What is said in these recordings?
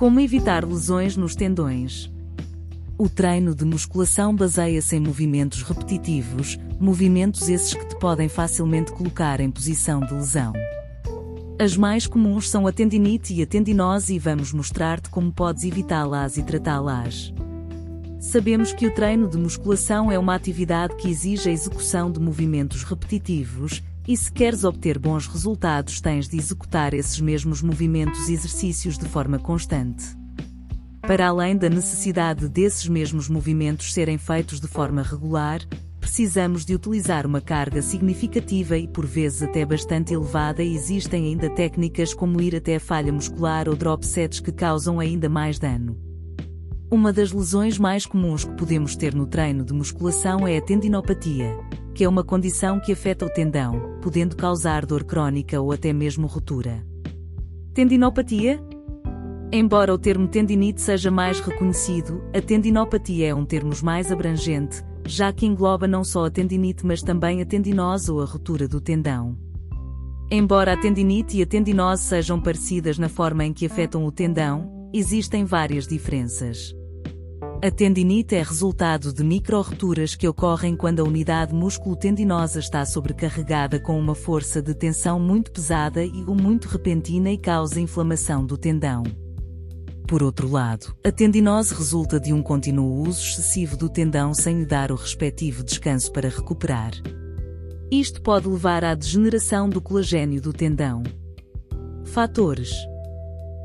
Como evitar lesões nos tendões? O treino de musculação baseia-se em movimentos repetitivos, movimentos esses que te podem facilmente colocar em posição de lesão. As mais comuns são a tendinite e a tendinose e vamos mostrar-te como podes evitá-las e tratá-las. Sabemos que o treino de musculação é uma atividade que exige a execução de movimentos repetitivos, e se queres obter bons resultados, tens de executar esses mesmos movimentos e exercícios de forma constante. Para além da necessidade desses mesmos movimentos serem feitos de forma regular, precisamos de utilizar uma carga significativa e por vezes até bastante elevada e existem ainda técnicas como ir até a falha muscular ou drop sets que causam ainda mais dano. Uma das lesões mais comuns que podemos ter no treino de musculação é a tendinopatia, que é uma condição que afeta o tendão, podendo causar dor crónica ou até mesmo ruptura. Tendinopatia? Embora o termo tendinite seja mais reconhecido, a tendinopatia é um termo mais abrangente, já que engloba não só a tendinite mas também a tendinose ou a ruptura do tendão. Embora a tendinite e a tendinose sejam parecidas na forma em que afetam o tendão, existem várias diferenças. A tendinite é resultado de micro-rupturas que ocorrem quando a unidade músculo-tendinosa está sobrecarregada com uma força de tensão muito pesada e ou muito repentina e causa inflamação do tendão. Por outro lado, a tendinose resulta de um contínuo uso excessivo do tendão sem lhe dar o respectivo descanso para recuperar. Isto pode levar à degeneração do colagênio do tendão. Fatores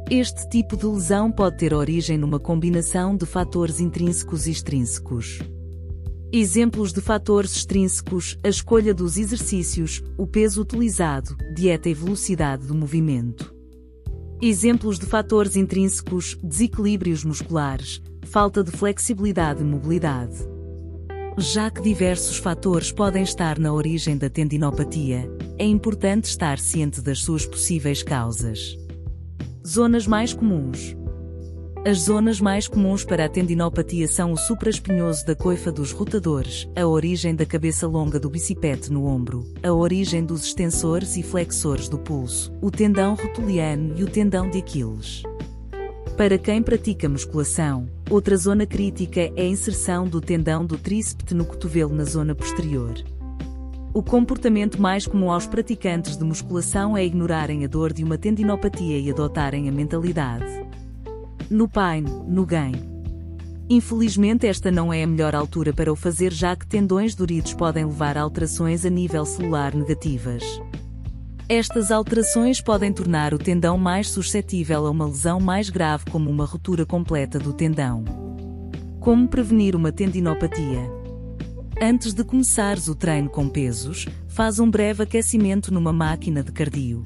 este tipo de lesão pode ter origem numa combinação de fatores intrínsecos e extrínsecos. Exemplos de fatores extrínsecos: a escolha dos exercícios, o peso utilizado, dieta e velocidade do movimento. Exemplos de fatores intrínsecos: desequilíbrios musculares, falta de flexibilidade e mobilidade. Já que diversos fatores podem estar na origem da tendinopatia, é importante estar ciente das suas possíveis causas. Zonas mais comuns. As zonas mais comuns para a tendinopatia são o supraespinhoso da coifa dos rotadores, a origem da cabeça longa do bicipete no ombro, a origem dos extensores e flexores do pulso, o tendão rotuliano e o tendão de Aquiles. Para quem pratica musculação, outra zona crítica é a inserção do tendão do tríceps no cotovelo na zona posterior. O comportamento mais comum aos praticantes de musculação é ignorarem a dor de uma tendinopatia e adotarem a mentalidade. No pain, no gain. Infelizmente esta não é a melhor altura para o fazer já que tendões doridos podem levar a alterações a nível celular negativas. Estas alterações podem tornar o tendão mais suscetível a uma lesão mais grave como uma ruptura completa do tendão. Como prevenir uma tendinopatia? Antes de começares o treino com pesos, faz um breve aquecimento numa máquina de cardio.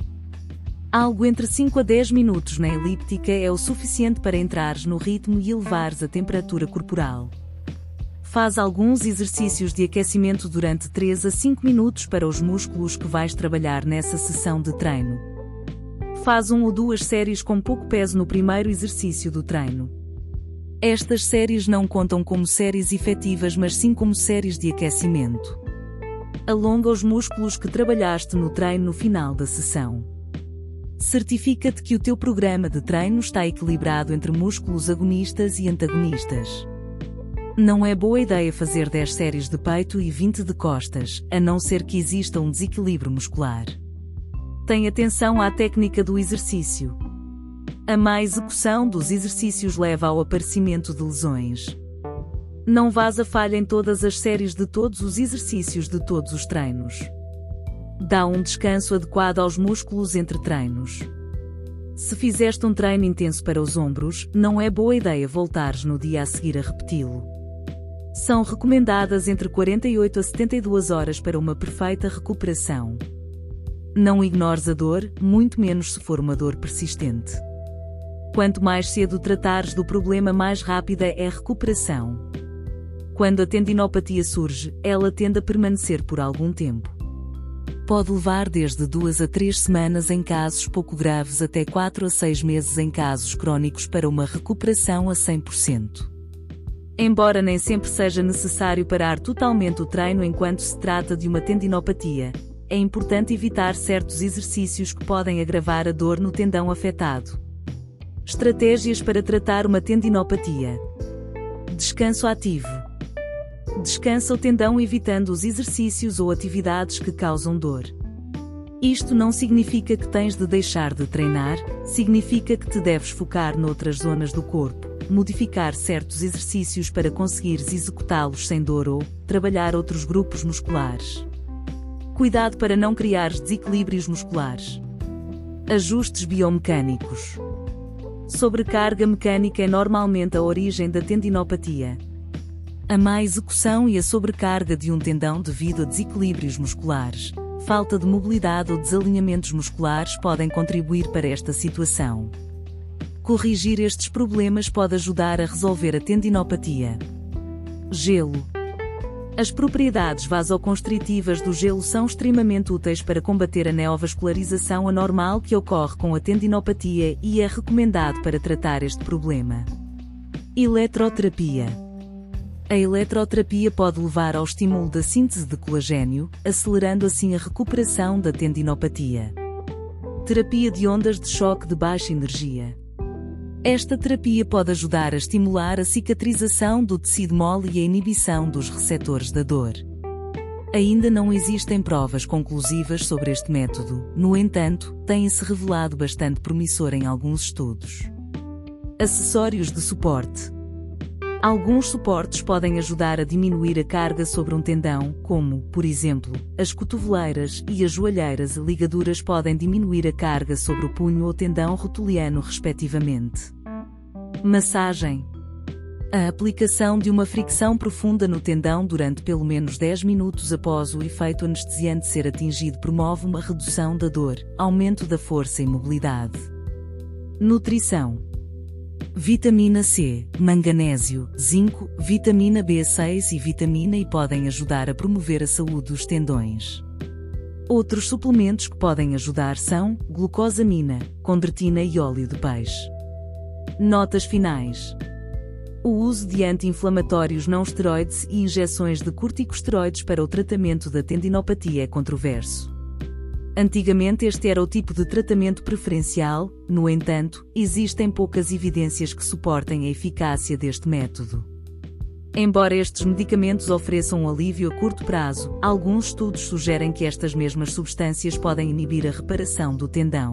Algo entre 5 a 10 minutos na elíptica é o suficiente para entrares no ritmo e elevares a temperatura corporal. Faz alguns exercícios de aquecimento durante 3 a 5 minutos para os músculos que vais trabalhar nessa sessão de treino. Faz um ou duas séries com pouco peso no primeiro exercício do treino. Estas séries não contam como séries efetivas, mas sim como séries de aquecimento. Alonga os músculos que trabalhaste no treino no final da sessão. Certifica-te que o teu programa de treino está equilibrado entre músculos agonistas e antagonistas. Não é boa ideia fazer 10 séries de peito e 20 de costas, a não ser que exista um desequilíbrio muscular. Tenha atenção à técnica do exercício. A má execução dos exercícios leva ao aparecimento de lesões. Não vás a falha em todas as séries de todos os exercícios de todos os treinos. Dá um descanso adequado aos músculos entre treinos. Se fizeste um treino intenso para os ombros, não é boa ideia voltares no dia a seguir a repeti-lo. São recomendadas entre 48 a 72 horas para uma perfeita recuperação. Não ignores a dor, muito menos se for uma dor persistente. Quanto mais cedo tratares do problema, mais rápida é a recuperação. Quando a tendinopatia surge, ela tende a permanecer por algum tempo. Pode levar desde duas a três semanas em casos pouco graves até quatro a seis meses em casos crónicos para uma recuperação a 100%. Embora nem sempre seja necessário parar totalmente o treino enquanto se trata de uma tendinopatia, é importante evitar certos exercícios que podem agravar a dor no tendão afetado. Estratégias para tratar uma tendinopatia. Descanso ativo. Descansa o tendão evitando os exercícios ou atividades que causam dor. Isto não significa que tens de deixar de treinar, significa que te deves focar noutras zonas do corpo, modificar certos exercícios para conseguires executá-los sem dor ou trabalhar outros grupos musculares. Cuidado para não criar desequilíbrios musculares. Ajustes biomecânicos. Sobrecarga mecânica é normalmente a origem da tendinopatia. A má execução e a sobrecarga de um tendão devido a desequilíbrios musculares, falta de mobilidade ou desalinhamentos musculares podem contribuir para esta situação. Corrigir estes problemas pode ajudar a resolver a tendinopatia. Gelo. As propriedades vasoconstritivas do gelo são extremamente úteis para combater a neovascularização anormal que ocorre com a tendinopatia e é recomendado para tratar este problema. Eletroterapia. A eletroterapia pode levar ao estímulo da síntese de colagênio, acelerando assim a recuperação da tendinopatia. Terapia de ondas de choque de baixa energia. Esta terapia pode ajudar a estimular a cicatrização do tecido mole e a inibição dos receptores da dor. Ainda não existem provas conclusivas sobre este método, no entanto, tem-se revelado bastante promissor em alguns estudos. Acessórios de suporte. Alguns suportes podem ajudar a diminuir a carga sobre um tendão, como, por exemplo, as cotoveleiras e as joelheiras e ligaduras podem diminuir a carga sobre o punho ou tendão rotuliano respectivamente. Massagem. A aplicação de uma fricção profunda no tendão durante pelo menos 10 minutos após o efeito anestesiante ser atingido promove uma redução da dor, aumento da força e mobilidade. Nutrição. Vitamina C, manganésio, zinco, vitamina B6 e vitamina E podem ajudar a promover a saúde dos tendões. Outros suplementos que podem ajudar são glucosamina, condrotina e óleo de peixe. Notas finais. O uso de anti-inflamatórios não esteroides e injeções de corticosteroides para o tratamento da tendinopatia é controverso. Antigamente este era o tipo de tratamento preferencial, no entanto, existem poucas evidências que suportem a eficácia deste método. Embora estes medicamentos ofereçam um alívio a curto prazo, alguns estudos sugerem que estas mesmas substâncias podem inibir a reparação do tendão.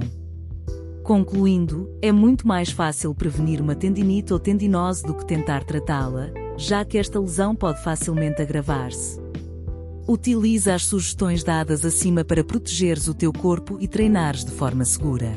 Concluindo, é muito mais fácil prevenir uma tendinite ou tendinose do que tentar tratá-la, já que esta lesão pode facilmente agravar-se. Utiliza as sugestões dadas acima para protegeres o teu corpo e treinares de forma segura.